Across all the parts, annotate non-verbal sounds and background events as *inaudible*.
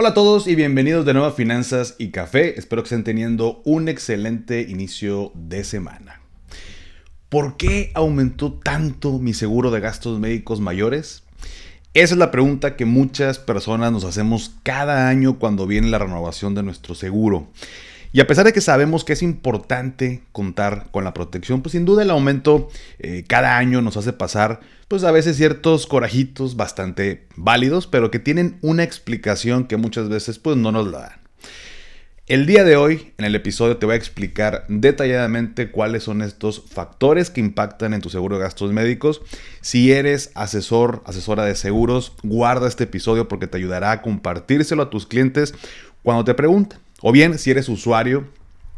Hola a todos y bienvenidos de nuevo a Finanzas y Café. Espero que estén teniendo un excelente inicio de semana. ¿Por qué aumentó tanto mi seguro de gastos médicos mayores? Esa es la pregunta que muchas personas nos hacemos cada año cuando viene la renovación de nuestro seguro. Y a pesar de que sabemos que es importante contar con la protección, pues sin duda el aumento eh, cada año nos hace pasar, pues a veces ciertos corajitos bastante válidos, pero que tienen una explicación que muchas veces pues no nos la dan. El día de hoy, en el episodio, te voy a explicar detalladamente cuáles son estos factores que impactan en tu seguro de gastos médicos. Si eres asesor, asesora de seguros, guarda este episodio porque te ayudará a compartírselo a tus clientes cuando te pregunten. O bien, si eres usuario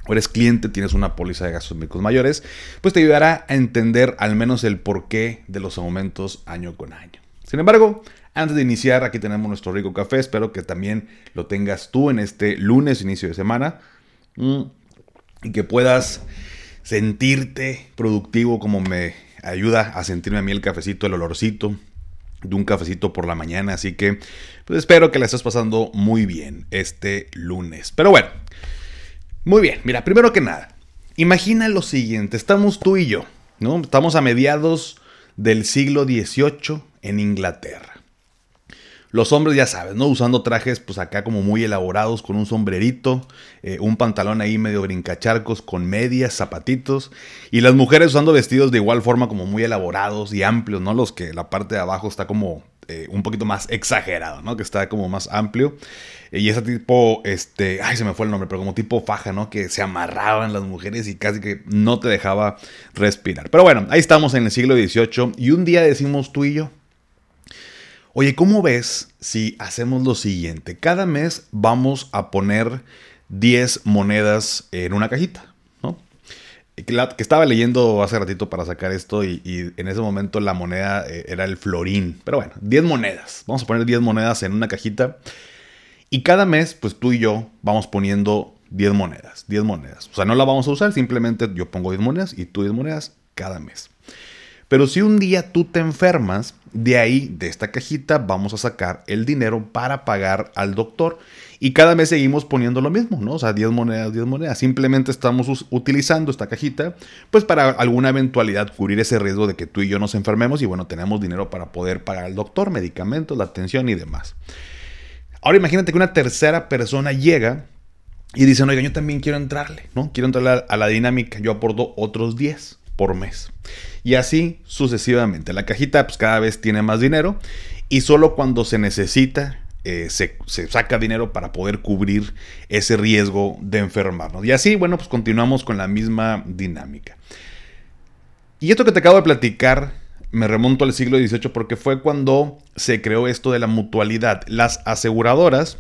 o eres cliente, tienes una póliza de gastos médicos mayores, pues te ayudará a entender al menos el porqué de los aumentos año con año. Sin embargo, antes de iniciar, aquí tenemos nuestro rico café. Espero que también lo tengas tú en este lunes, inicio de semana. Mm, y que puedas sentirte productivo como me ayuda a sentirme a mí el cafecito, el olorcito de un cafecito por la mañana. Así que pues espero que la estés pasando muy bien este lunes. Pero bueno, muy bien. Mira, primero que nada, imagina lo siguiente. Estamos tú y yo, ¿no? Estamos a mediados del siglo XVIII en Inglaterra. Los hombres, ya sabes, ¿no? Usando trajes, pues acá como muy elaborados, con un sombrerito, eh, un pantalón ahí medio brincacharcos, con medias, zapatitos. Y las mujeres usando vestidos de igual forma como muy elaborados y amplios, ¿no? Los que la parte de abajo está como eh, un poquito más exagerado, ¿no? Que está como más amplio. Y ese tipo, este, ay, se me fue el nombre, pero como tipo faja, ¿no? Que se amarraban las mujeres y casi que no te dejaba respirar. Pero bueno, ahí estamos en el siglo XVIII y un día decimos tú y yo, Oye, ¿cómo ves si hacemos lo siguiente? Cada mes vamos a poner 10 monedas en una cajita, ¿no? Que, estaba leyendo hace ratito para sacar esto y, en ese momento la moneda eh, era el florín. Pero bueno, 10 monedas. Vamos a poner 10 monedas en una cajita. Y cada mes, pues tú y yo vamos poniendo 10 monedas, 10 monedas. O sea, no la vamos a usar, simplemente yo pongo 10 monedas y tú 10 monedas cada mes. Pero si un día tú te enfermas, de ahí, de esta cajita, vamos a sacar el dinero para pagar al doctor. Y cada mes seguimos poniendo lo mismo, ¿no? O sea, 10 monedas, 10 monedas. Simplemente estamos utilizando esta cajita, pues para alguna eventualidad cubrir ese riesgo de que tú y yo nos enfermemos y bueno, tenemos dinero para poder pagar al doctor, medicamentos, la atención y demás. Ahora imagínate que una tercera persona llega y dice, oiga, yo también quiero entrarle, ¿no? Quiero entrarle a la dinámica. Yo aporto otros 10 por mes. Y así sucesivamente. La cajita pues cada vez tiene más dinero y solo cuando se necesita eh, se, saca dinero para poder cubrir ese riesgo de enfermarnos. Y así, bueno, pues continuamos con la misma dinámica. Y esto que te acabo de platicar me remonto al siglo XVIII porque fue cuando se creó esto de la mutualidad. Las aseguradoras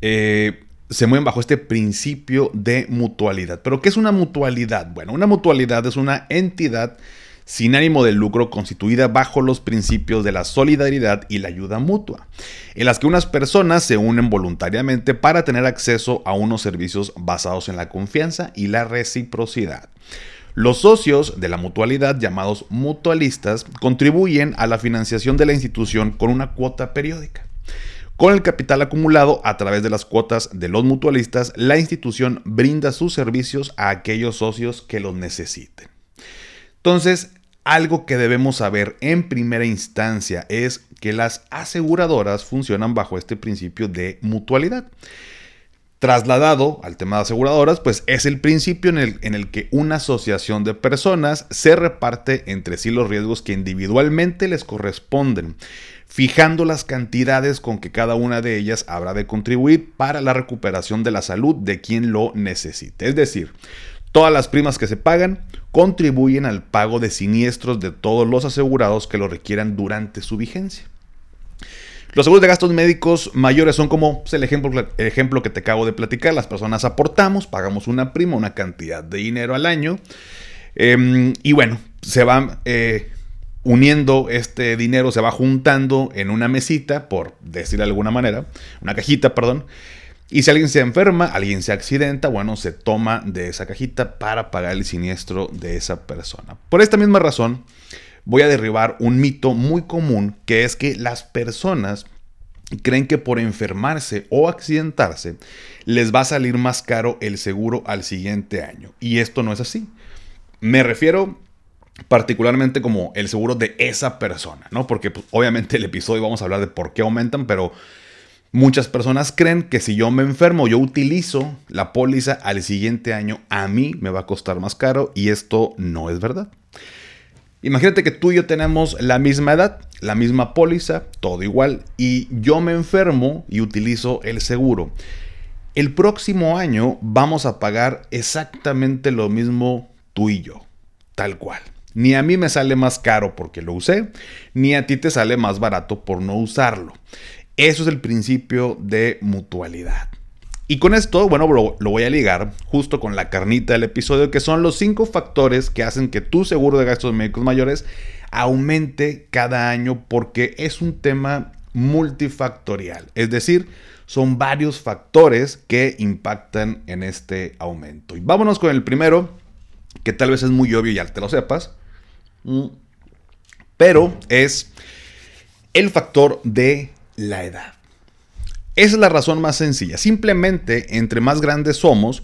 eh, se mueven bajo este principio de mutualidad. ¿Pero qué es una mutualidad? Bueno, una mutualidad es una entidad sin ánimo de lucro constituida bajo los principios de la solidaridad y la ayuda mutua, en las que unas personas se unen voluntariamente para tener acceso a unos servicios basados en la confianza y la reciprocidad. Los socios de la mutualidad, llamados mutualistas, contribuyen a la financiación de la institución con una cuota periódica. Con el capital acumulado a través de las cuotas de los mutualistas, la institución brinda sus servicios a aquellos socios que los necesiten. Entonces, algo que debemos saber en primera instancia es que las aseguradoras funcionan bajo este principio de mutualidad. Trasladado al tema de aseguradoras, pues es el principio en el, en el, que una asociación de personas se reparte entre sí los riesgos que individualmente les corresponden fijando las cantidades con que cada una de ellas habrá de contribuir para la recuperación de la salud de quien lo necesite. Es decir, todas las primas que se pagan contribuyen al pago de siniestros de todos los asegurados que lo requieran durante su vigencia. Los seguros de gastos médicos mayores son como pues, el, ejemplo, el ejemplo que te acabo de platicar. Las personas aportamos, pagamos una prima, una cantidad de dinero al año. Em, y bueno, se van eh, uniendo este dinero, se va juntando en una mesita, por decir de alguna manera, una cajita, perdón. Y si alguien se enferma, alguien se accidenta, bueno, se toma de esa cajita para pagar el siniestro de esa persona. Por esta misma razón, voy a derribar un mito muy común que es que las personas creen que por enfermarse o accidentarse les va a salir más caro el seguro al siguiente año. Y esto no es así. Me refiero particularmente como el seguro de esa persona, ¿no? Porque pues, obviamente el episodio vamos a hablar de por qué aumentan, pero muchas personas creen que si yo me enfermo, yo utilizo la póliza al siguiente año, a mí me va a costar más caro y esto no es verdad. Imagínate que tú y yo tenemos la misma edad, la misma póliza, todo igual, y yo me enfermo y utilizo el seguro. El próximo año vamos a pagar exactamente lo mismo tú y yo, tal cual. Ni a mí me sale más caro porque lo usé, ni a ti te sale más barato por no usarlo. Eso es el principio de mutualidad. Y con esto, bueno, lo, voy a ligar justo con la carnita del episodio, que son los cinco factores que hacen que tu seguro de gastos médicos mayores aumente cada año porque es un tema multifactorial. Es decir, son varios factores que impactan en este aumento. Y vámonos con el primero, que tal vez es muy obvio y ya te lo sepas, pero es el factor de la edad. Esa es la razón más sencilla. Simplemente, entre más grandes somos,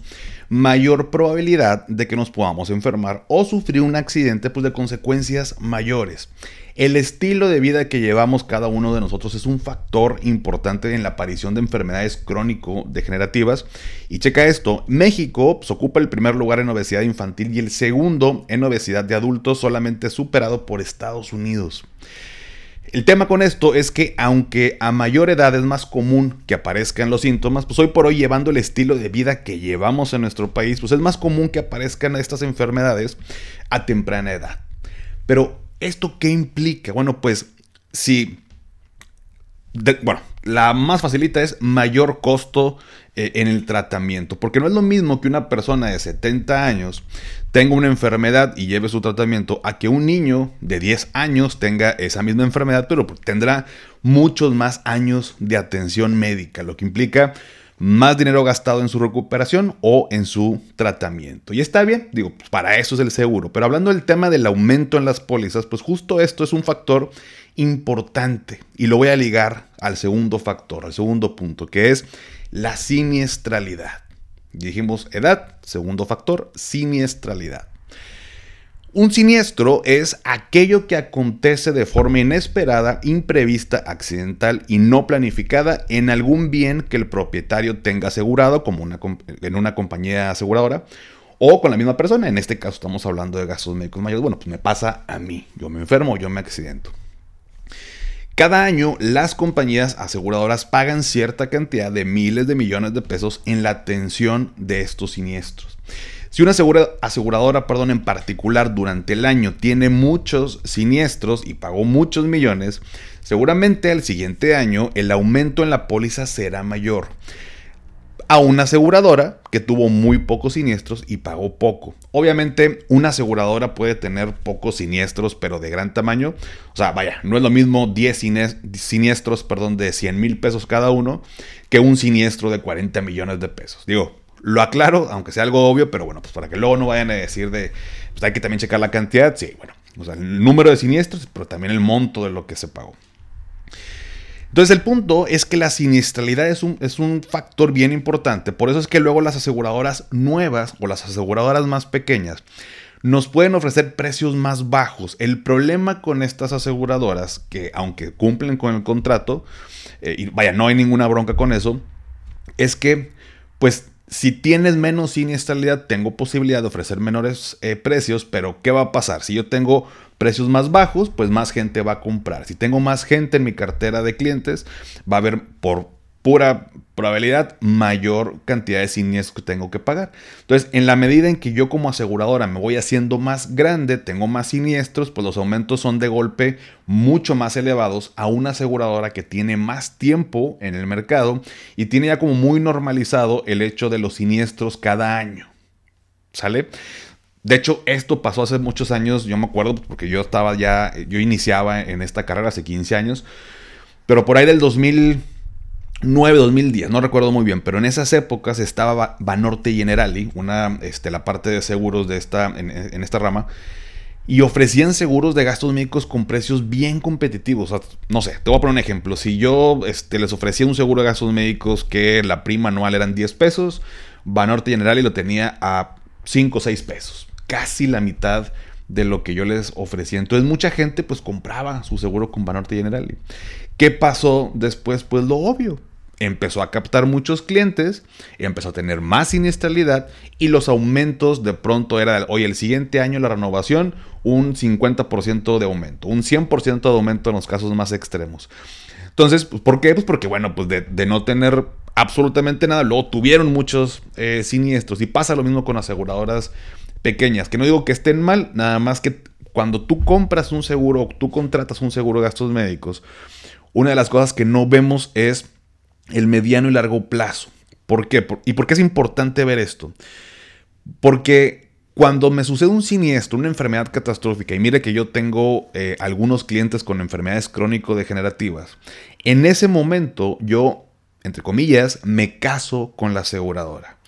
mayor probabilidad de que nos podamos enfermar o sufrir un accidente pues, de consecuencias mayores. El estilo de vida que llevamos cada uno de nosotros es un factor importante en la aparición de enfermedades crónico-degenerativas. Y checa esto, México pues, ocupa el primer lugar en obesidad infantil y el segundo en obesidad de adultos, solamente superado por Estados Unidos. El tema con esto es que aunque a mayor edad es más común que aparezcan los síntomas, pues hoy por hoy llevando el estilo de vida que llevamos en nuestro país, pues es más común que aparezcan estas enfermedades a temprana edad. Pero ¿esto qué implica? Bueno, pues si... bueno, la más facilita es mayor costo eh, en el tratamiento, porque no es lo mismo que una persona de 70 años tenga una enfermedad y lleve su tratamiento a que un niño de 10 años tenga esa misma enfermedad, pero tendrá muchos más años de atención médica, lo que implica más dinero gastado en su recuperación o en su tratamiento. Y está bien, digo, pues para eso es el seguro. Pero hablando del tema del aumento en las pólizas, pues justo esto es un factor importante y lo voy a ligar al segundo factor, al segundo punto, que es la siniestralidad. Dijimos edad, segundo factor, siniestralidad. Un siniestro es aquello que acontece de forma inesperada, imprevista, accidental y no planificada en algún bien que el propietario tenga asegurado, como una, en una compañía aseguradora, o con la misma persona. En este caso estamos hablando de gastos médicos mayores. Bueno, pues me pasa a mí. Yo me enfermo, yo me accidento. Cada año las compañías aseguradoras pagan cierta cantidad de miles de millones de pesos en la atención de estos siniestros. Si una aseguradora perdón, en particular durante el año tiene muchos siniestros y pagó muchos millones, seguramente al siguiente año el aumento en la póliza será mayor a una aseguradora que tuvo muy pocos siniestros y pagó poco. Obviamente, una aseguradora puede tener pocos siniestros, pero de gran tamaño. O sea, vaya, no es lo mismo 10 siniestros, perdón, de 100 mil pesos cada uno que un siniestro de 40 millones de pesos. Digo, lo aclaro, aunque sea algo obvio, pero bueno, pues para que luego no vayan a decir de, pues hay que también checar la cantidad. Sí, bueno, o sea, el número de siniestros, pero también el monto de lo que se pagó. Entonces el punto es que la siniestralidad es un, es un factor bien importante. Por eso es que luego las aseguradoras nuevas o las aseguradoras más pequeñas nos pueden ofrecer precios más bajos. El problema con estas aseguradoras, que aunque cumplen con el contrato, eh, y vaya, no hay ninguna bronca con eso, es que pues si tienes menos siniestralidad, tengo posibilidad de ofrecer menores eh, precios, pero ¿qué va a pasar? Si yo tengo precios más bajos, pues más gente va a comprar. Si tengo más gente en mi cartera de clientes, va a haber por pura probabilidad, mayor cantidad de siniestros que tengo que pagar. Entonces, en la medida en que yo como aseguradora me voy haciendo más grande, tengo más siniestros, pues los aumentos son de golpe mucho más elevados a una aseguradora que tiene más tiempo en el mercado y tiene ya como muy normalizado el hecho de los siniestros cada año. ¿Sale? De hecho, esto pasó hace muchos años, yo me acuerdo porque yo estaba ya, yo iniciaba en esta carrera hace 15 años, pero por ahí del 2000 9, 2010, no recuerdo muy bien, pero en esas épocas estaba Banorte Generali, una, este, la parte de seguros de esta, en, esta rama, y ofrecían seguros de gastos médicos con precios bien competitivos. no sé, te voy a poner un ejemplo. Si yo este, les ofrecía un seguro de gastos médicos que la prima anual eran 10 pesos, Banorte Generali lo tenía a 5 o 6 pesos, casi la mitad de lo que yo les ofrecía. Entonces mucha gente pues compraba su seguro con Banorte Generali. ¿Qué pasó después? Pues lo obvio empezó a captar muchos clientes, empezó a tener más siniestralidad y los aumentos de pronto era, hoy el siguiente año la renovación, un 50% de aumento, un 100% de aumento en los casos más extremos. Entonces, pues, ¿por qué? Pues porque, bueno, pues de, no tener absolutamente nada, luego tuvieron muchos eh, siniestros y pasa lo mismo con aseguradoras pequeñas, que no digo que estén mal, nada más que cuando tú compras un seguro o tú contratas un seguro de gastos médicos, una de las cosas que no vemos es el mediano y largo plazo. ¿Por qué? ¿Y por qué es importante ver esto? Porque cuando me sucede un siniestro, una enfermedad catastrófica, y mire que yo tengo eh, algunos clientes con enfermedades crónico-degenerativas, en ese momento yo, entre comillas, me caso con la aseguradora.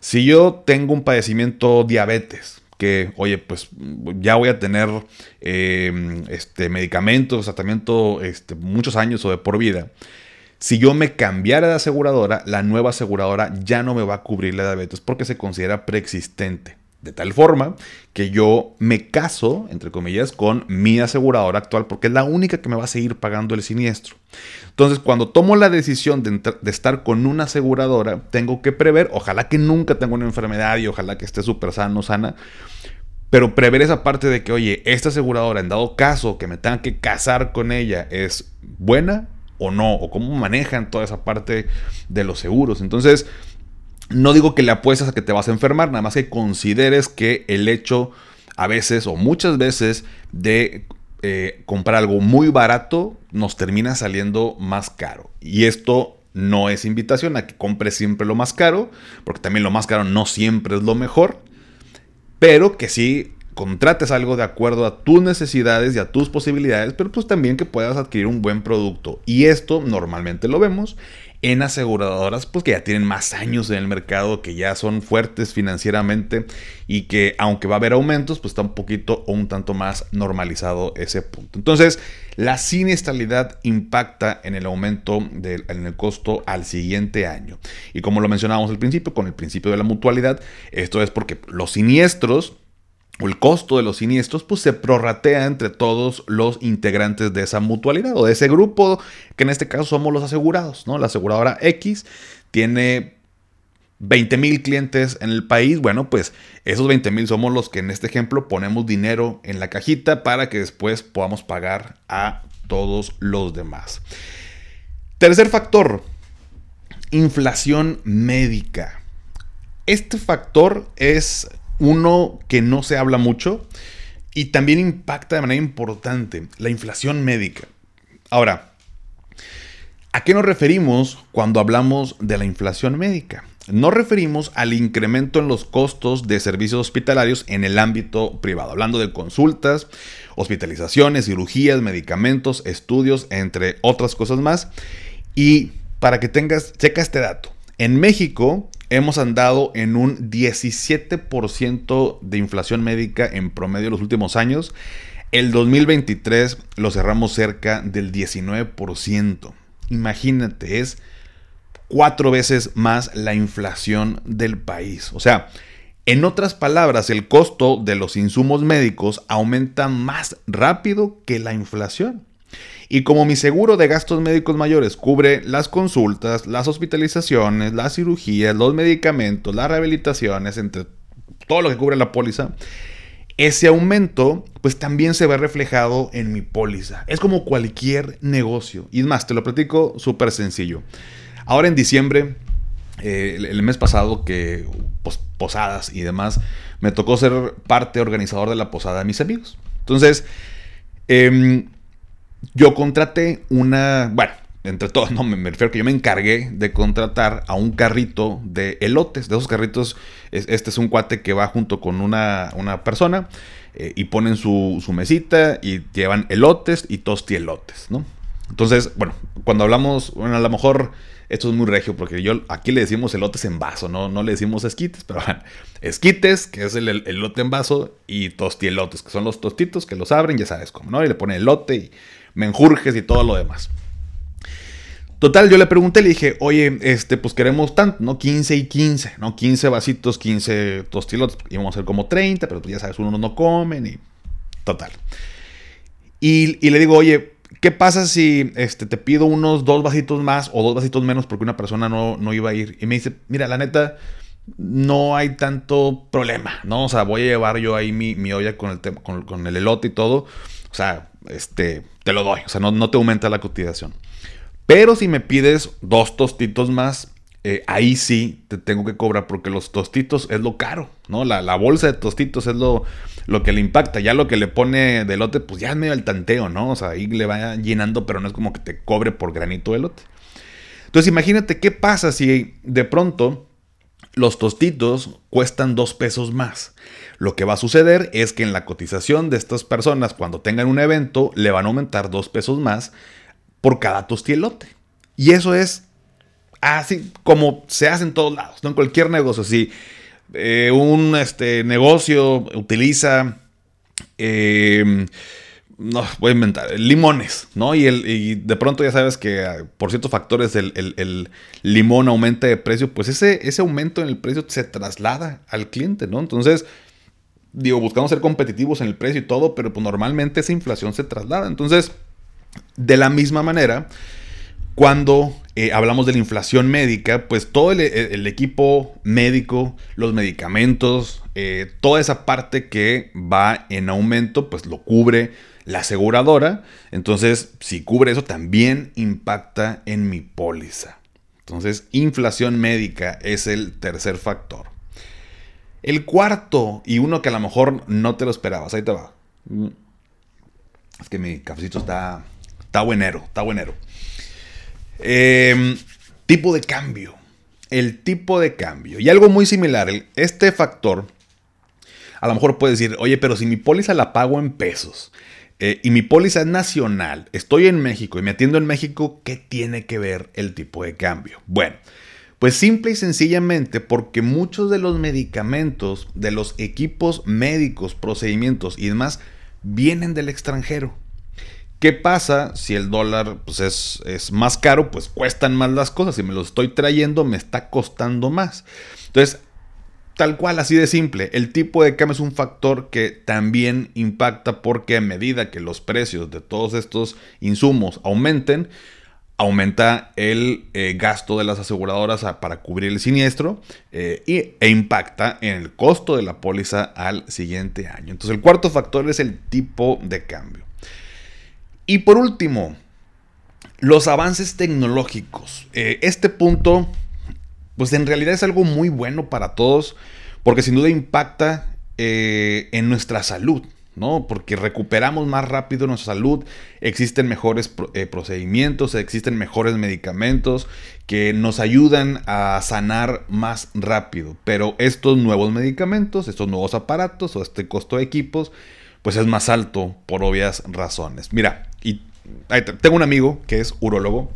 Si yo tengo un padecimiento diabetes, que, oye, pues ya voy a tener eh, este, medicamentos, tratamiento este, muchos años o de por vida, si yo me cambiara de aseguradora, la nueva aseguradora ya no me va a cubrir la diabetes porque se considera preexistente. De tal forma que yo me caso, entre comillas, con mi aseguradora actual porque es la única que me va a seguir pagando el siniestro. Entonces, cuando tomo la decisión de, estar con una aseguradora, tengo que prever, ojalá que nunca tenga una enfermedad y ojalá que esté súper sano, sana, pero prever esa parte de que, oye, esta aseguradora, en dado caso que me tenga que casar con ella, es buena, o no, o cómo manejan toda esa parte de los seguros. Entonces, no digo que le apuestas a que te vas a enfermar, nada más que consideres que el hecho a veces o muchas veces de eh, comprar algo muy barato nos termina saliendo más caro. Y esto no es invitación a que compres siempre lo más caro, porque también lo más caro no siempre es lo mejor, pero que sí contrates algo de acuerdo a tus necesidades y a tus posibilidades, pero pues también que puedas adquirir un buen producto. Y esto normalmente lo vemos en aseguradoras pues que ya tienen más años en el mercado, que ya son fuertes financieramente y que aunque va a haber aumentos, pues está un poquito o un tanto más normalizado ese punto. Entonces, la siniestralidad impacta en el aumento del en el costo al siguiente año. Y como lo mencionábamos al principio, con el principio de la mutualidad, esto es porque los siniestros o el costo de los siniestros, pues se prorratea entre todos los integrantes de esa mutualidad o de ese grupo, que en este caso somos los asegurados, ¿no? La aseguradora X tiene 20 mil clientes en el país, bueno, pues esos 20 mil somos los que en este ejemplo ponemos dinero en la cajita para que después podamos pagar a todos los demás. Tercer factor, inflación médica. Este factor es uno que no se habla mucho y también impacta de manera importante, la inflación médica. Ahora, ¿a qué nos referimos cuando hablamos de la inflación médica? Nos referimos al incremento en los costos de servicios hospitalarios en el ámbito privado, hablando de consultas, hospitalizaciones, cirugías, medicamentos, estudios, entre otras cosas más. Y para que tengas, checa este dato. En México, hemos andado en un 17% de inflación médica en promedio los últimos años. El 2023 lo cerramos cerca del 19%. Imagínate, es cuatro veces más la inflación del país. O sea, en otras palabras, el costo de los insumos médicos aumenta más rápido que la inflación. Y como mi seguro de gastos médicos mayores cubre las consultas, las hospitalizaciones, las cirugías, los medicamentos, las rehabilitaciones, entre todo lo que cubre la póliza, ese aumento pues también se ve reflejado en mi póliza. Es como cualquier negocio. Y más, te lo platico súper sencillo. Ahora en diciembre, eh, el, mes pasado, que pues, posadas y demás, me tocó ser parte organizador de la posada de mis amigos. Entonces, em, yo contraté una, bueno, entre todos, no, me, refiero que yo me encargué de contratar a un carrito de elotes, de esos carritos, este es un cuate que va junto con una, una persona eh, y ponen su, su, mesita y llevan elotes y tostielotes, ¿no? Entonces, bueno, cuando hablamos, bueno, a lo mejor esto es muy regio porque yo aquí le decimos elotes en vaso, no, no le decimos esquites, pero bueno, esquites, que es el, elote en vaso, y tostielotes, que son los tostitos que los abren, ya sabes cómo, ¿no? Y le ponen elote y menjurjes y todo lo demás. Total, yo le pregunté, le dije, oye, este, pues queremos tanto, ¿no? 15 y 15, ¿no? 15 vasitos, 15 tostilotes. Íbamos a hacer como 30, pero pues ya sabes, uno no comen y. Total. Y, y le digo, oye, ¿qué pasa si este, te pido unos dos vasitos más o dos vasitos menos porque una persona no, no iba a ir? Y me dice, mira, la neta, no hay tanto problema, ¿no? O sea, voy a llevar yo ahí mi, mi olla con el, con, con, el elote y todo. O sea, este, te lo doy. O sea, no, no te aumenta la cotización. Pero si me pides dos tostitos más, eh, ahí sí te tengo que cobrar porque los tostitos es lo caro, ¿no? La, bolsa de tostitos es lo, lo, que le impacta. Ya lo que le pone de elote, pues ya es medio el tanteo, ¿no? O sea, ahí le va llenando, pero no es como que te cobre por granito de elote. Entonces imagínate qué pasa si de pronto los tostitos cuestan dos pesos más. Lo que va a suceder es que en la cotización de estas personas, cuando tengan un evento, le van a aumentar dos pesos más por cada tostielote. Y eso es así como se hace en todos lados, ¿no? En cualquier negocio. Si eh, un este, negocio utiliza, em, no, voy a inventar, limones, ¿no? Y, el, de pronto ya sabes que ah, por ciertos factores el, limón aumenta de precio, pues ese, ese aumento en el precio se traslada al cliente, ¿no? Entonces, digo, buscamos ser competitivos en el precio y todo, pero pues normalmente esa inflación se traslada. Entonces, de la misma manera, cuando eh, hablamos de la inflación médica, pues todo el, equipo médico, los medicamentos, eh, toda esa parte que va en aumento, pues lo cubre la aseguradora. Entonces, si cubre eso, también impacta en mi póliza. Entonces, inflación médica es el tercer factor. El cuarto, y uno que a lo mejor no te lo esperabas, ahí te va. Es que mi cafecito está Está buenero, está buenero. Em, tipo de cambio. El tipo de cambio. Y algo muy similar. Este factor, a lo mejor puedes decir, oye, pero si mi póliza la pago en pesos eh, y mi póliza es nacional, estoy en México y me atiendo en México, ¿qué tiene que ver el tipo de cambio? Bueno. Pues simple y sencillamente porque muchos de los medicamentos, de los equipos médicos, procedimientos y demás vienen del extranjero. ¿Qué pasa si el dólar pues, es, es, más caro? Pues cuestan más las cosas. Si me lo estoy trayendo, me está costando más. Entonces, tal cual, así de simple. El tipo de cambio es un factor que también impacta porque a medida que los precios de todos estos insumos aumenten, aumenta el eh, gasto de las aseguradoras para cubrir el siniestro eh, y, e impacta en el costo de la póliza al siguiente año. Entonces, el cuarto factor es el tipo de cambio. Y por último, los avances tecnológicos. Eh, este punto, pues en realidad es algo muy bueno para todos, porque sin duda impacta eh, en nuestra salud. ¿no? Porque recuperamos más rápido nuestra salud, existen mejores eh, procedimientos, existen mejores medicamentos que nos ayudan a sanar más rápido. Pero estos nuevos medicamentos, estos nuevos aparatos o este costo de equipos, pues es más alto por obvias razones. Mira, y tengo un amigo que es urólogo.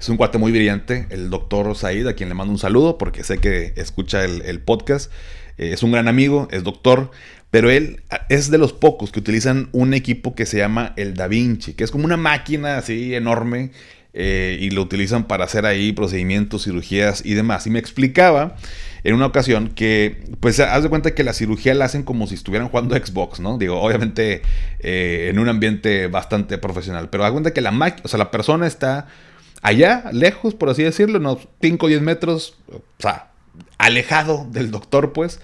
Es un cuate muy brillante, el doctor Said, a quien le mando un saludo porque sé que escucha el, podcast. Eh, es un gran amigo, es doctor, pero él es de los pocos que utilizan un equipo que se llama el Da Vinci, que es como una máquina así enorme eh, y lo utilizan para hacer ahí procedimientos, cirugías y demás. Y me explicaba en una ocasión que, pues, haz de cuenta que la cirugía la hacen como si estuvieran jugando Xbox, ¿no? Digo, obviamente eh, en un ambiente bastante profesional, pero haz de cuenta que la o sea, la persona está allá, lejos, por así decirlo, unos 5 o 10 metros, o sea, alejado del doctor, pues.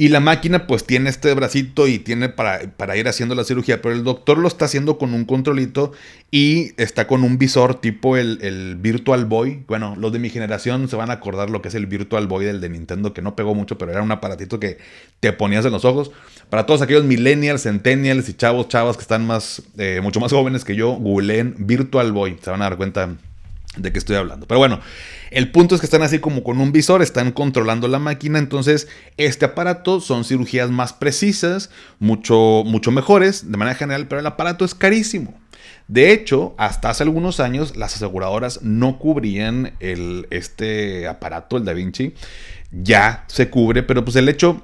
Y la máquina pues tiene este bracito y tiene para, para, ir haciendo la cirugía, pero el doctor lo está haciendo con un controlito y está con un visor tipo el, el, Virtual Boy. Bueno, los de mi generación se van a acordar lo que es el Virtual Boy del de Nintendo, que no pegó mucho, pero era un aparatito que te ponías en los ojos. Para todos aquellos millennials, centennials y chavos, chavas que están más, eh, mucho más jóvenes que yo, googleen Virtual Boy. Se van a dar cuenta de qué estoy hablando. Pero bueno, el punto es que están así como con un visor, están controlando la máquina, entonces este aparato son cirugías más precisas, mucho, mucho mejores de manera general, pero el aparato es carísimo. De hecho, hasta hace algunos años las aseguradoras no cubrían el, este aparato, el Da Vinci. Ya se cubre, pero pues el hecho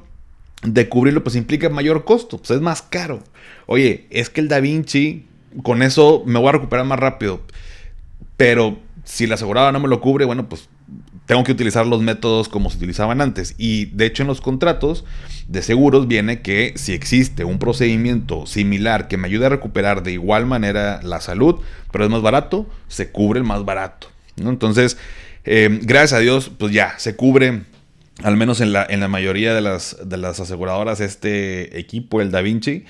de cubrirlo pues implica mayor costo, pues es más caro. Oye, es que el Da Vinci, con eso me voy a recuperar más rápido. Pero si la aseguradora no me lo cubre, bueno, pues tengo que utilizar los métodos como se utilizaban antes. Y de hecho en los contratos de seguros viene que si existe un procedimiento similar que me ayude a recuperar de igual manera la salud, pero es más barato, se cubre el más barato. ¿no? Entonces, eh, gracias a Dios, pues ya se cubre. Al menos en la, en la mayoría de las, de las aseguradoras, este equipo, el Da Vinci.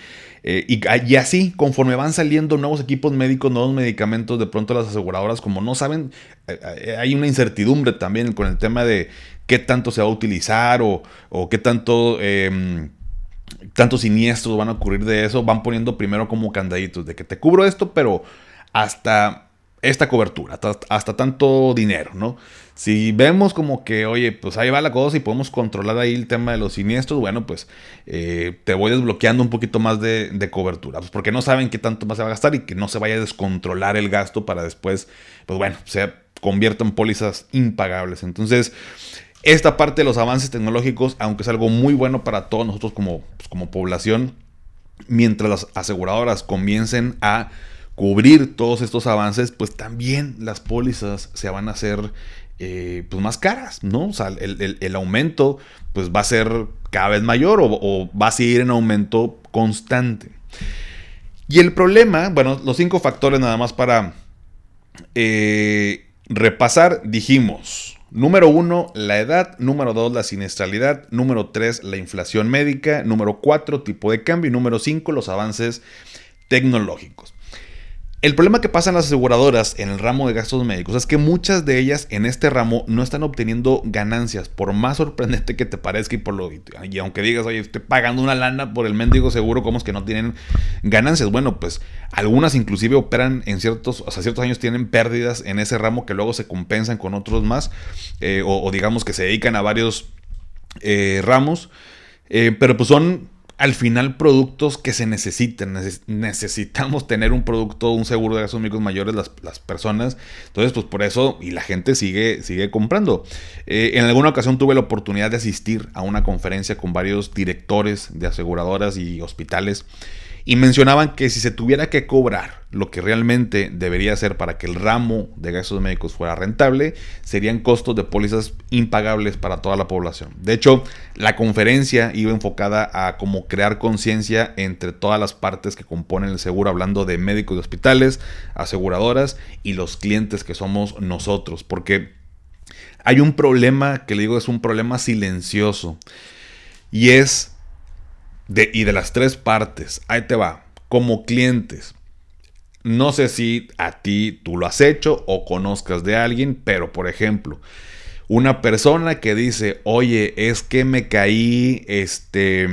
Eh, y, así, conforme van saliendo nuevos equipos médicos, nuevos medicamentos, de pronto las aseguradoras, como no saben, eh, eh, hay una incertidumbre también con el tema de qué tanto se va a utilizar o, qué tanto em, tantos siniestros van a ocurrir de eso, van poniendo primero como candaditos de que te cubro esto, pero hasta esta cobertura, hasta, tanto dinero, ¿no? Si vemos como que, oye, pues ahí va la cosa y podemos controlar ahí el tema de los siniestros, bueno, pues eh, te voy desbloqueando un poquito más de, cobertura, pues porque no saben qué tanto más se va a gastar y que no se vaya a descontrolar el gasto para después, pues bueno, se convierta en pólizas impagables. Entonces, esta parte de los avances tecnológicos, aunque es algo muy bueno para todos nosotros como, pues, como población, mientras las aseguradoras comiencen a cubrir todos estos avances, pues también las pólizas se van a hacer eh, pues más caras, ¿no? O sea, el, aumento pues va a ser cada vez mayor o, va a seguir en aumento constante. Y el problema, bueno, los cinco factores nada más para eh, repasar, dijimos, número uno, la edad, número dos, la siniestralidad, número tres, la inflación médica, número cuatro, tipo de cambio y número cinco, los avances tecnológicos. El problema que pasa en las aseguradoras en el ramo de gastos médicos es que muchas de ellas en este ramo no están obteniendo ganancias, por más sorprendente que te parezca y por lo y aunque digas, oye, estoy pagando una lana por el mendigo seguro, ¿cómo es que no tienen ganancias? Bueno, pues algunas inclusive operan en ciertos, o sea, ciertos años tienen pérdidas en ese ramo que luego se compensan con otros más, eh, o, digamos que se dedican a varios eh, ramos, eh, pero pues son al final productos que se necesiten. necesitamos tener un producto, un seguro de gastos médicos mayores las, personas. Entonces, pues por eso, y la gente sigue, sigue comprando. Eh, en alguna ocasión tuve la oportunidad de asistir a una conferencia con varios directores de aseguradoras y hospitales y mencionaban que si se tuviera que cobrar lo que realmente debería ser para que el ramo de gastos médicos fuera rentable, serían costos de pólizas impagables para toda la población. De hecho, la conferencia iba enfocada a cómo crear conciencia entre todas las partes que componen el seguro, hablando de médicos de hospitales, aseguradoras y los clientes que somos nosotros, porque hay un problema que le digo es un problema silencioso y es y de las tres partes, ahí te va, como clientes. No sé si a ti tú lo has hecho o conozcas de alguien, pero por ejemplo, una persona que dice, oye, es que me caí este,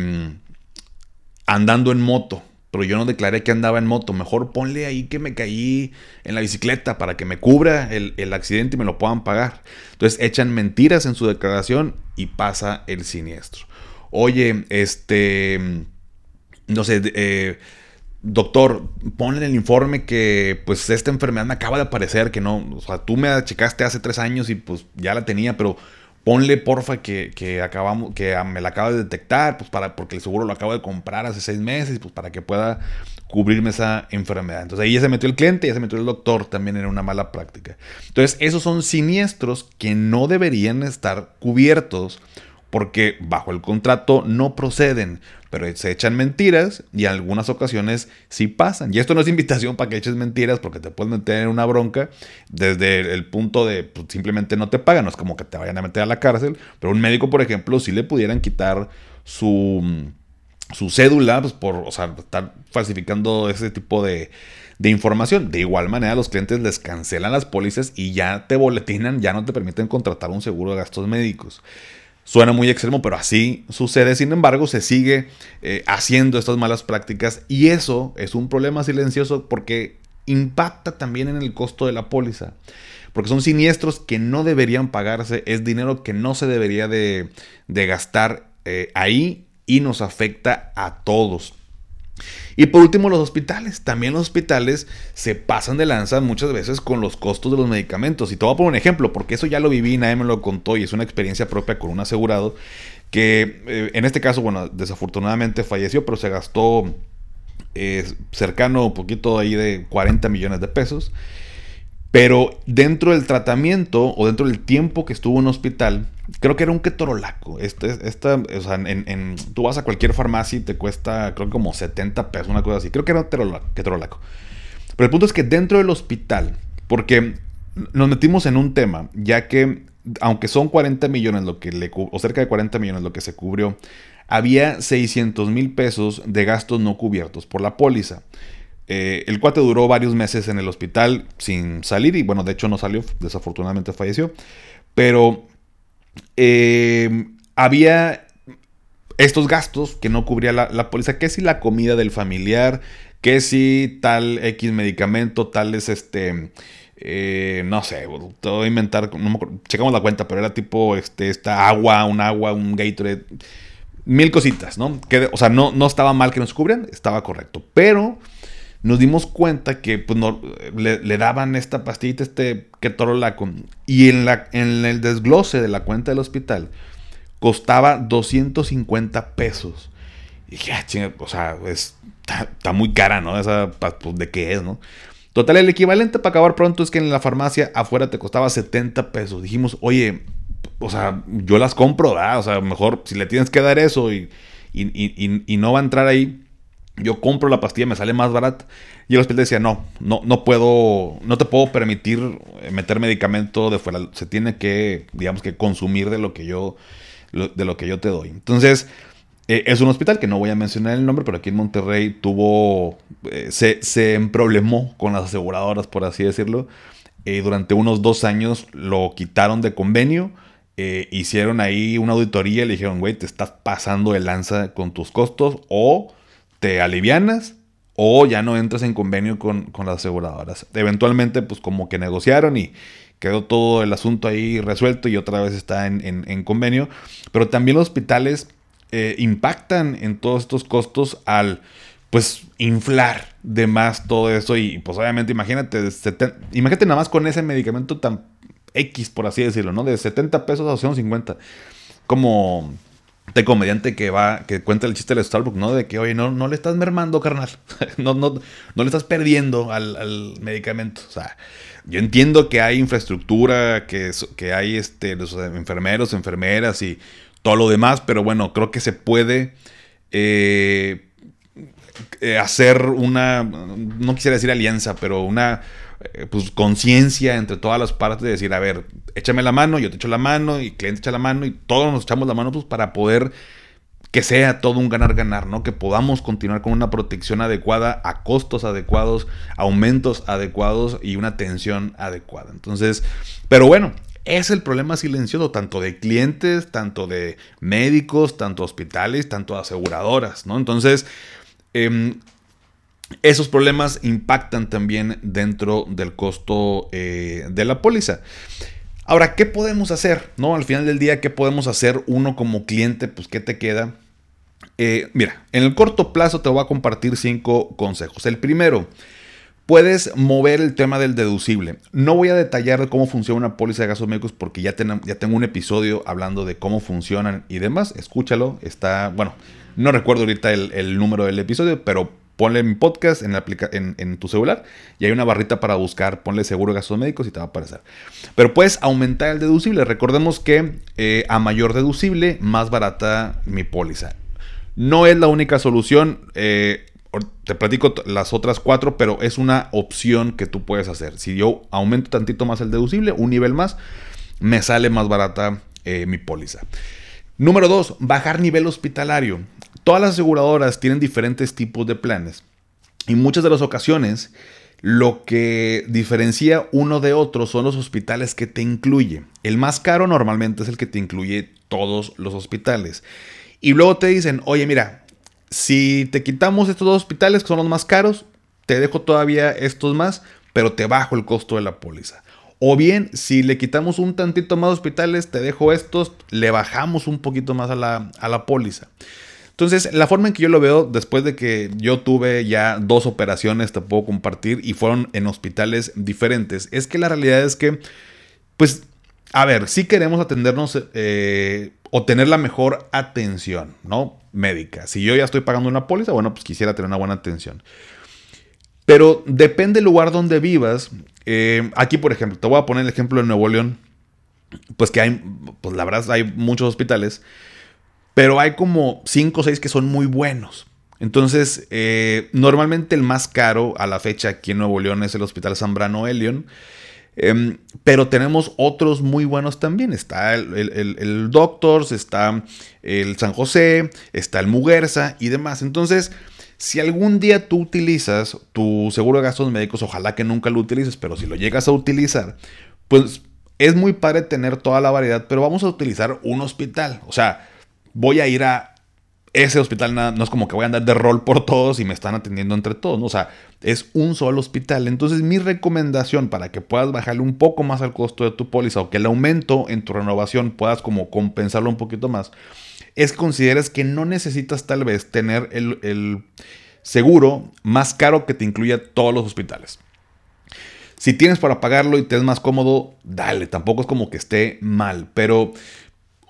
andando en moto, pero yo no declaré que andaba en moto, mejor ponle ahí que me caí en la bicicleta para que me cubra el, el accidente y me lo puedan pagar. Entonces echan mentiras en su declaración y pasa el siniestro oye, este, no sé, eh, doctor, ponle en el informe que pues esta enfermedad me acaba de aparecer, que no, o sea, tú me achicaste hace tres años y pues ya la tenía, pero ponle porfa que, que acabamos, que me la acaba de detectar, pues para, porque el seguro lo acabo de comprar hace seis meses, pues para que pueda cubrirme esa enfermedad. Entonces ahí ya se metió el cliente, ya se metió el doctor, también era una mala práctica. Entonces esos son siniestros que no deberían estar cubiertos porque bajo el contrato no proceden, pero se echan mentiras y en algunas ocasiones sí pasan. Y esto no es invitación para que eches mentiras porque te puedes meter en una bronca desde el punto de pues, simplemente no te pagan, no es como que te vayan a meter a la cárcel, pero un médico, por ejemplo, sí le pudieran quitar su, su cédula, pues por, estar falsificando ese tipo de, de información. De igual manera, los clientes les cancelan las pólizas y ya te boletinan, ya no te permiten contratar un seguro de gastos médicos. Suena muy extremo, pero así sucede. Sin embargo, se sigue eh, haciendo estas malas prácticas y eso es un problema silencioso porque impacta también en el costo de la póliza. Porque son siniestros que no deberían pagarse, es dinero que no se debería de, gastar eh, ahí y nos afecta a todos. Y por último, los hospitales. También los hospitales se pasan de lanza muchas veces con los costos de los medicamentos. Y te voy a poner un ejemplo, porque eso ya lo viví, nadie me lo contó y es una experiencia propia con un asegurado que eh, en este caso, bueno, desafortunadamente falleció, pero se gastó eh, cercano un poquito ahí de 40 millones de pesos. Pero dentro del tratamiento o dentro del tiempo que estuvo en hospital, creo que era un ketorolaco. Este, esta, o sea, en, tú vas a cualquier farmacia y te cuesta, creo que como 70 pesos, una cosa así. Creo que era un ketorolaco. Pero el punto es que dentro del hospital, porque nos metimos en un tema, ya que aunque son 40 millones lo que le o cerca de 40 millones lo que se cubrió, había 600 mil pesos de gastos no cubiertos por la póliza. Eh, el cuate duró varios meses en el hospital sin salir y bueno, de hecho no salió, desafortunadamente falleció. Pero eh, había estos gastos que no cubría la, póliza, que si la comida del familiar, que si tal X medicamento, tal es este... Eh, no sé, te voy a inventar, checamos la cuenta, pero era tipo este, esta agua, un agua, un Gatorade, mil cositas, ¿no? Que, o sea, no, no estaba mal que nos cubran, estaba correcto, pero nos dimos cuenta que pues, le, daban esta pastillita, este ketorolaco, y en, el desglose de la cuenta del hospital costaba 250 pesos. Y dije, ah, chinga, o sea, está, muy cara, ¿no? Esa, pues, ¿de qué es, no? Total, el equivalente para acabar pronto es que en la farmacia afuera te costaba 70 pesos. Dijimos, oye, o sea, yo las compro, ¿verdad? O sea, mejor si le tienes que dar eso y no va a entrar ahí, yo compro la pastilla, me sale más barata. Y el hospital decía, no, no, no puedo, no te puedo permitir eh, meter medicamento de fuera. Se tiene que, digamos que consumir de lo que yo, de lo que yo te doy. Entonces, eh, es un hospital que no voy a mencionar el nombre, pero aquí en Monterrey tuvo, eh, se, se emproblemó con las aseguradoras, por así decirlo. durante unos dos años lo quitaron de convenio. hicieron ahí una auditoría y le dijeron, güey, te estás pasando de lanza con tus costos o te alivianas o ya no entras en convenio con, las aseguradoras. Eventualmente, pues como que negociaron y quedó todo el asunto ahí resuelto y otra vez está en, convenio. Pero también los hospitales eh, impactan en todos estos costos al pues inflar de más todo eso y pues obviamente imagínate, imagínate nada más con ese medicamento tan X, por así decirlo, ¿no? De 70 pesos a 250. Como de comediante que va, que cuenta el chiste del Starbucks, ¿no? De que, oye, no, no le estás mermando, carnal. *laughs* no, no, no le estás perdiendo al, medicamento. O sea, yo entiendo que hay infraestructura, que, que hay este, los enfermeros, enfermeras y todo lo demás, pero bueno, creo que se puede eh, eh, hacer una, no quisiera decir alianza, pero una eh, pues, conciencia entre todas las partes de decir, a ver, échame la mano, yo te echo la mano, y el cliente echa la mano, y todos nos echamos la mano pues, para poder que sea todo un ganar-ganar, ¿no? Que podamos continuar con una protección adecuada a costos adecuados, aumentos adecuados y una atención adecuada. Entonces, pero bueno, es el problema silencioso tanto de clientes, tanto de médicos, tanto hospitales, tanto aseguradoras, ¿no? Entonces, eh, esos problemas impactan también dentro del costo eh, de la póliza. Ahora, ¿qué podemos hacer? ¿No? Al final del día, ¿qué podemos hacer uno como cliente? Pues, ¿qué te queda? Eh, mira, en el corto plazo te voy a compartir cinco consejos. El primero, puedes mover el tema del deducible. No voy a detallar cómo funciona una póliza de gastos médicos porque ya, ya tengo un episodio hablando de cómo funcionan y demás. Escúchalo, está, bueno, no recuerdo ahorita el, el número del episodio, pero ponle mi podcast en, la en, tu celular y hay una barrita para buscar, ponle seguro gastos médicos y te va a aparecer. Pero puedes aumentar el deducible. Recordemos que eh, a mayor deducible, más barata mi póliza. No es la única solución. Eh, te platico las otras cuatro, pero es una opción que tú puedes hacer. Si yo aumento tantito más el deducible, un nivel más, me sale más barata eh, mi póliza. Número dos, bajar nivel hospitalario. Todas las aseguradoras tienen diferentes tipos de planes. Y muchas de las ocasiones lo que diferencia uno de otro son los hospitales que te incluye. El más caro normalmente es el que te incluye todos los hospitales. Y luego te dicen, oye, mira, si te quitamos estos dos hospitales que son los más caros, te dejo todavía estos más, pero te bajo el costo de la póliza. O bien, si le quitamos un tantito más hospitales, te dejo estos, le bajamos un poquito más a la, a la póliza. Entonces, la forma en que yo lo veo, después de que yo tuve ya dos operaciones, te puedo compartir, y fueron en hospitales diferentes, es que la realidad es que, pues, a ver, si queremos atendernos eh, o tener la mejor atención, ¿no? Médica. Si yo ya estoy pagando una póliza, bueno, pues quisiera tener una buena atención. Pero depende del lugar donde vivas. Eh, aquí, por ejemplo, te voy a poner el ejemplo de Nuevo León. Pues que hay, pues la verdad, hay muchos hospitales pero hay como 5 o 6 que son muy buenos. Entonces, eh, normalmente el más caro a la fecha aquí en Nuevo León es el Hospital Zambrano Elion. Em, pero tenemos otros muy buenos también. Está el, el, Doctors, está el San José, está el Muguerza y demás. Entonces, si algún día tú utilizas tu seguro de gastos médicos, ojalá que nunca lo utilices, pero si lo llegas a utilizar, pues es muy padre tener toda la variedad, pero vamos a utilizar un hospital. O sea, voy a ir a ese hospital, no es como que voy a andar de rol por todos y me están atendiendo entre todos, ¿no? o sea, es un solo hospital. Entonces mi recomendación para que puedas bajarle un poco más al costo de tu póliza o que el aumento en tu renovación puedas como compensarlo un poquito más, es consideres que no necesitas tal vez tener el, el seguro más caro que te incluya todos los hospitales. Si tienes para pagarlo y te es más cómodo, dale, tampoco es como que esté mal, pero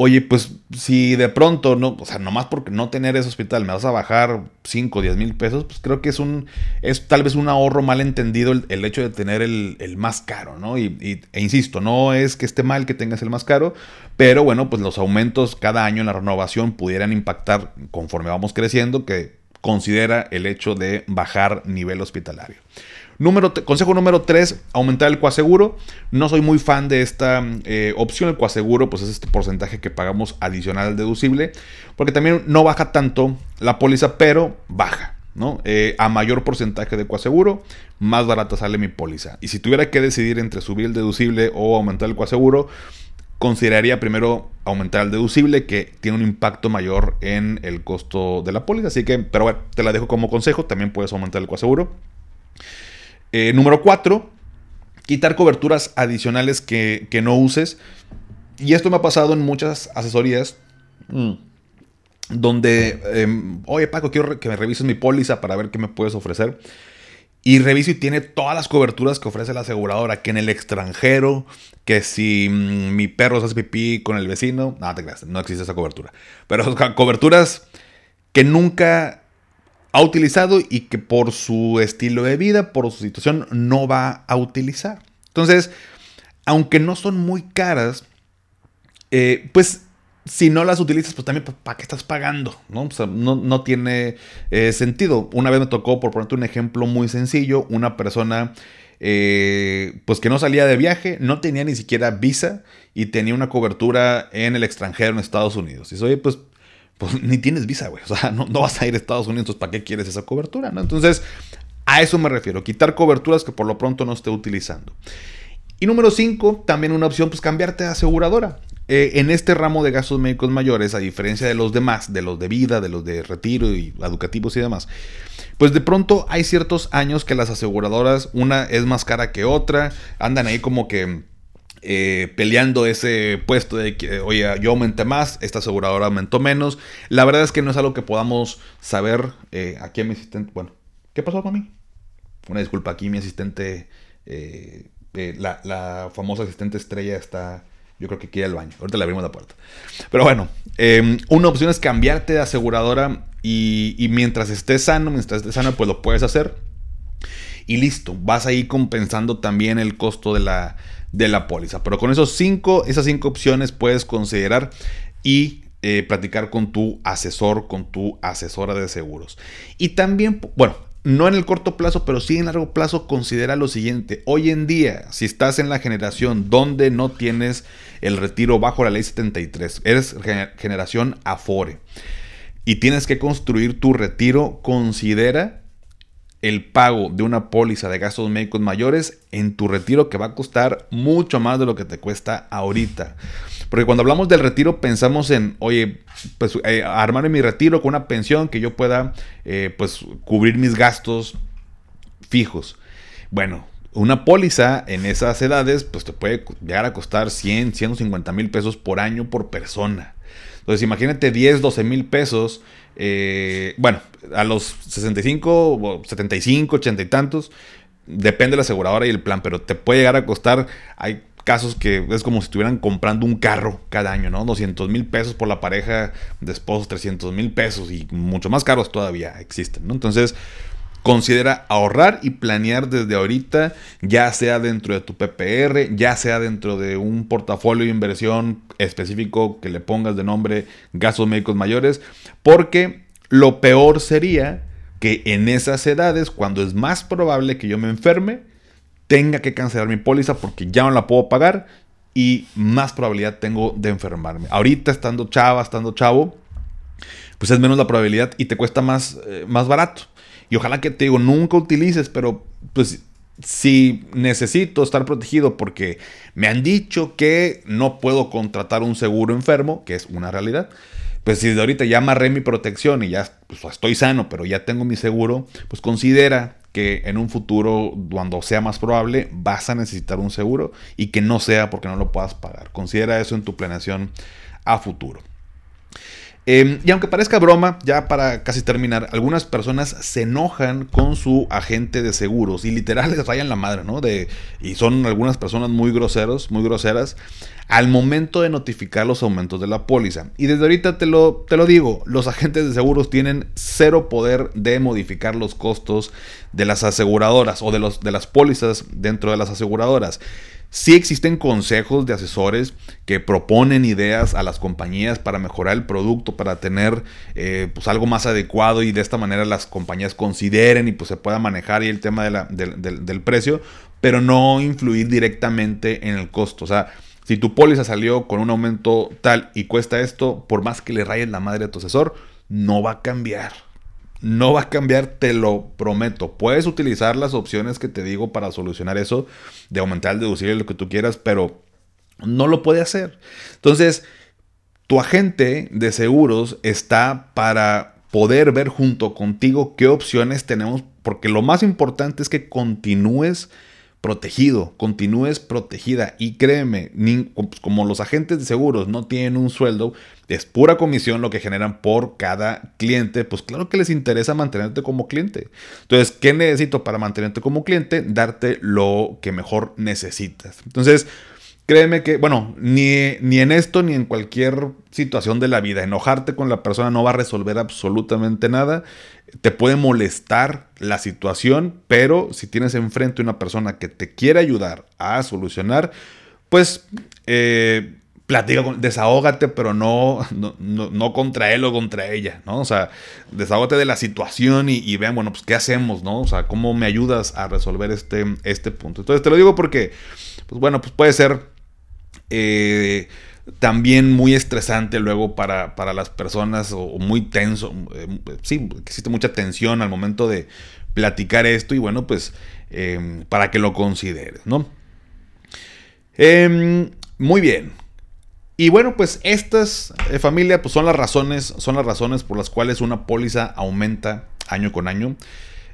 Oye, pues si de pronto, no, o sea, nomás porque no tener ese hospital me vas a bajar 5 o 10 mil pesos, pues creo que es un, es tal vez un ahorro mal entendido el, hecho de tener el, más caro, ¿no? Y, e insisto, no es que esté mal que tengas el más caro, pero bueno, pues los aumentos cada año en la renovación pudieran impactar conforme vamos creciendo, que considera el hecho de bajar nivel hospitalario consejo número 3, aumentar el coaseguro. No soy muy fan de esta eh, opción. El coaseguro pues es este porcentaje que pagamos adicional al deducible. Porque también no baja tanto la póliza, pero baja. ¿no? Eh, a mayor porcentaje de coaseguro, más barata sale mi póliza. Y si tuviera que decidir entre subir el deducible o aumentar el coaseguro, consideraría primero aumentar el deducible, que tiene un impacto mayor en el costo de la póliza. Así que, pero bueno, te la dejo como consejo. También puedes aumentar el coaseguro. Eh, número 4, quitar coberturas adicionales que, no uses. Y esto me ha pasado en muchas asesorías. Mm, donde, em, oye Paco, quiero que me revises mi póliza para ver qué me puedes ofrecer. Y reviso y tiene todas las coberturas que ofrece la aseguradora, que en el extranjero, que si mm, mi perro se hace pipí con el vecino, no te creas, no existe esa cobertura. Pero *laughs* coberturas que nunca ha utilizado y que por su estilo de vida, por su situación, no va a utilizar. Entonces, aunque no son muy caras, eh, pues si no las utilizas, pues también, ¿para qué estás pagando? No, no, tiene eh, sentido. Una vez me tocó, por ponerte un ejemplo muy sencillo, una persona eh, pues que no salía de viaje, no tenía ni siquiera visa y tenía una cobertura en el extranjero en Estados Unidos. Y dice, oye, pues pues ni tienes visa, güey. O sea, no, vas a ir a Estados Unidos, ¿para qué quieres esa cobertura? ¿no? Entonces, a eso me refiero, quitar coberturas que por lo pronto no esté utilizando. Y número 5, también una opción, pues cambiarte de aseguradora. Eh, en este ramo de gastos médicos mayores, a diferencia de los demás, de los de vida, de los de retiro y educativos y demás, pues de pronto hay ciertos años que las aseguradoras, una es más cara que otra, andan ahí como que eh, peleando ese puesto de que, oye, yo aumenté más, esta aseguradora aumentó menos. La verdad es que no es algo que podamos saber. Eh, aquí mi asistente, bueno, ¿qué pasó mí? Una disculpa, aquí mi asistente, eh, la, famosa asistente estrella está, yo creo que quiere al baño. Ahorita le abrimos la puerta. Pero bueno, em, una opción es cambiarte de aseguradora y, y mientras estés sano, mientras estés sano, pues lo puedes hacer. Y listo, vas a ir compensando también el costo de la, de la póliza. Pero con esos cinco, esas cinco opciones puedes considerar y eh, platicar con tu asesor, con tu asesora de seguros. Y también, bueno, no en el corto plazo, pero sí en largo plazo, considera lo siguiente. Hoy en día, si estás en la generación donde no tienes el retiro bajo la ley 73, eres generación Afore y tienes que construir tu retiro, considera el pago de una póliza de gastos médicos mayores en tu retiro que va a costar mucho más de lo que te cuesta ahorita. Porque cuando hablamos del retiro pensamos en, oye, pues eh, armar mi retiro con una pensión que yo pueda eh, pues cubrir mis gastos fijos. Bueno, una póliza en esas edades pues te puede llegar a costar 100, 150 mil pesos por año por persona. Entonces imagínate 10, 12 mil pesos. Eh, bueno, a los 65, 75, 80 y tantos. Depende de la aseguradora y el plan, pero te puede llegar a costar. Hay casos que es como si estuvieran comprando un carro cada año, ¿no? 200 mil pesos por la pareja de esposos, 300 mil pesos y mucho más caros todavía existen, ¿no? Entonces, Considera ahorrar y planear desde ahorita, ya sea dentro de tu PPR, ya sea dentro de un portafolio de inversión específico que le pongas de nombre gastos médicos mayores, porque lo peor sería que en esas edades, cuando es más probable que yo me enferme, tenga que cancelar mi póliza porque ya no la puedo pagar y más probabilidad tengo de enfermarme. Ahorita estando chava, estando chavo, pues es menos la probabilidad y te cuesta más, eh, más barato. Y ojalá que te digo, nunca utilices, pero pues si necesito estar protegido porque me han dicho que no puedo contratar un seguro enfermo, que es una realidad, pues si de ahorita ya amarré mi protección y ya pues, estoy sano, pero ya tengo mi seguro, pues considera que en un futuro, cuando sea más probable, vas a necesitar un seguro y que no sea porque no lo puedas pagar. Considera eso en tu planeación a futuro. Em, y aunque parezca broma, ya para casi terminar, algunas personas se enojan con su agente de seguros y literal les rayan la madre, ¿no? De, y son algunas personas muy groseros, muy groseras, al momento de notificar los aumentos de la póliza. Y desde ahorita te lo, te lo digo, los agentes de seguros tienen cero poder de modificar los costos de las aseguradoras o de, los, de las pólizas dentro de las aseguradoras. Sí existen consejos de asesores que proponen ideas a las compañías para mejorar el producto, para tener eh, pues algo más adecuado y de esta manera las compañías consideren y pues se pueda manejar y el tema del precio, pero no influir directamente en el costo. O sea, si tu póliza salió con un aumento tal y cuesta esto, por más que le rayes la madre a tu asesor, no va a cambiar. No va a cambiar, te lo prometo. Puedes utilizar las opciones que te digo para solucionar eso, de aumentar el deducible, lo que tú quieras, pero no lo puede hacer. Entonces, tu agente de seguros está para poder ver junto contigo qué opciones tenemos, porque lo más importante es que continúes protegido, continúes protegida. Y créeme, pues, como los agentes de seguros no tienen un sueldo, es pura comisión lo que generan por cada cliente, pues claro que les interesa mantenerte como cliente. Entonces, ¿qué necesito para mantenerte como cliente? Darte lo que mejor necesitas. Entonces, créeme que, bueno, ni, ni en esto ni en cualquier situación de la vida, enojarte con la persona no va a resolver absolutamente nada. Te puede molestar la situación, pero si tienes enfrente una persona que te quiere ayudar a solucionar, pues eh, platica, desahógate, pero no, no, contra él o contra ella, ¿no? O sea, desahógate de la situación y, vean, bueno, pues qué hacemos, ¿no? O sea, cómo me ayudas a resolver este, este punto. Entonces te lo digo porque, pues bueno, pues puede ser eh, también muy estresante luego para, las personas o, muy tenso. Eh, sí, existe mucha tensión al momento de platicar esto y bueno, pues em, para que lo consideres, ¿no? Em, muy bien. Y bueno, pues estas eh, familia pues son las razones, son las razones por las cuales una póliza aumenta año con año.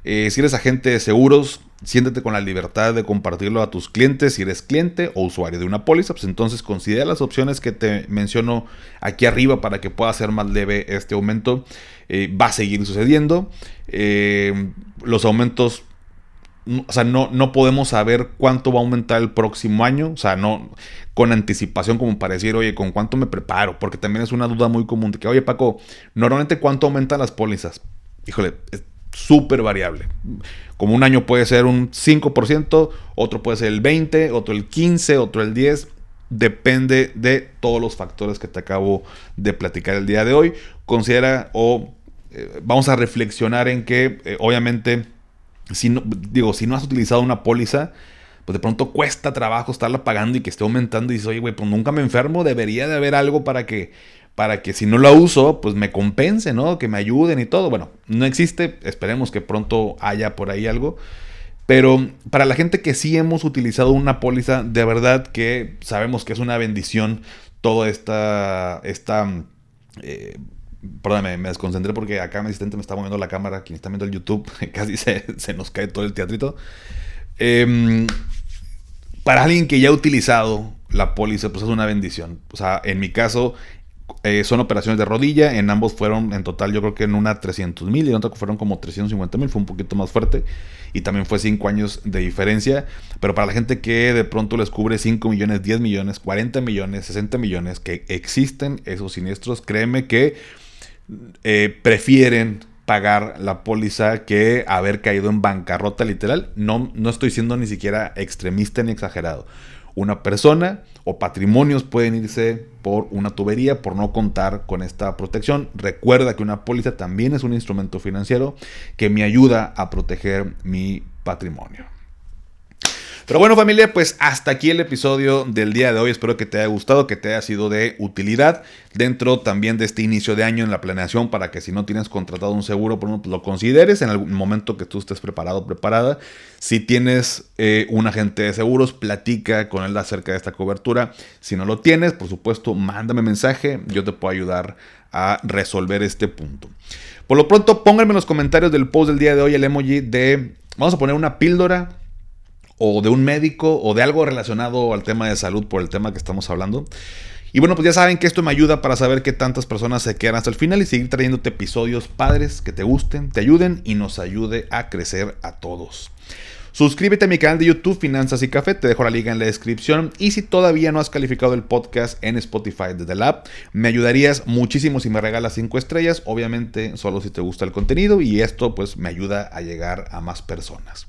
si eres agente de seguros, Siéntete con la libertad de compartirlo a tus clientes si eres cliente o usuario de una póliza. Pues entonces considera las opciones que te menciono aquí arriba para que pueda ser más leve este aumento. Eh, va a seguir sucediendo. Eh, los aumentos o sea, no, no podemos saber cuánto va a aumentar el próximo año, o sea, no con anticipación como para decir, oye, ¿con cuánto me preparo? Porque también es una duda muy común de que, oye, Paco, normalmente cuánto aumentan las pólizas. Híjole, súper variable. Como un año puede ser un 5%, otro puede ser el 20%, otro el 15%, otro el 10%. Depende de todos los factores que te acabo de platicar el día de hoy. Considera o eh, vamos a reflexionar en que eh, obviamente si no, digo, si no has utilizado una póliza, pues de pronto cuesta trabajo estarla pagando y que esté aumentando y dices, oye, güey, pues nunca me enfermo, debería de haber algo para que, para que si no la uso, pues me compense, ¿no? Que me ayuden y todo. Bueno, no existe, esperemos que pronto haya por ahí algo. Pero para la gente que sí hemos utilizado una póliza, de verdad que sabemos que es una bendición toda esta, esta eh, Perdóname, me desconcentré porque acá mi asistente me está moviendo la cámara. Quien está viendo el YouTube, *laughs* casi se, nos cae todo el teatrito. Em, para alguien que ya ha utilizado la póliza, pues es una bendición. O sea, en mi caso, eh, son operaciones de rodilla. En ambos fueron, en total, yo creo que en una 300 mil y en otra fueron como 350 mil. Fue un poquito más fuerte. Y también fue 5 años de diferencia. Pero para la gente que de pronto les cubre 5 millones, 10 millones, 40 millones, 60 millones, que existen esos siniestros, créeme que eh, prefieren pagar la póliza que haber caído en bancarrota literal. No, no estoy siendo ni siquiera extremista ni exagerado. Una persona o patrimonios pueden irse por una tubería por no contar con esta protección. Recuerda que una póliza también es un instrumento financiero que me ayuda a proteger mi patrimonio. Pero bueno familia, pues hasta aquí el episodio del día de hoy. Espero que te haya gustado, que te haya sido de utilidad dentro también de este inicio de año en la planeación para que si no tienes contratado un seguro, por ejemplo, lo consideres en algún momento que tú estés preparado preparada. Si tienes eh, un agente de seguros, platica con él acerca de esta cobertura. Si no lo tienes, por supuesto, mándame mensaje. Yo te puedo ayudar a resolver este punto. Por lo pronto, pónganme en los comentarios del post del día de hoy el emoji de... Vamos a poner una píldora o de un médico o de algo relacionado al tema de salud por el tema que estamos hablando. Y bueno, pues ya saben que esto me ayuda para saber qué tantas personas se quedan hasta el final y seguir trayéndote episodios padres que te gusten, te ayuden y nos ayude a crecer a todos. Suscríbete a mi canal de YouTube Finanzas y Café, te dejo la liga en la descripción y si todavía no has calificado el podcast en Spotify desde la app, me ayudarías muchísimo si me regalas 5 estrellas, obviamente solo si te gusta el contenido y esto pues me ayuda a llegar a más personas.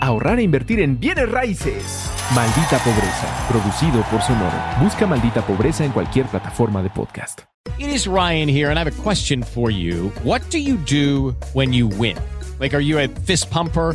ahorrar e invertir en bienes raíces. Maldita Pobreza, producido por Sonoro. Busca Maldita Pobreza en cualquier plataforma de podcast. It is Ryan here, and I have a question for you. What do you do when you win? Like, are you a fist pumper?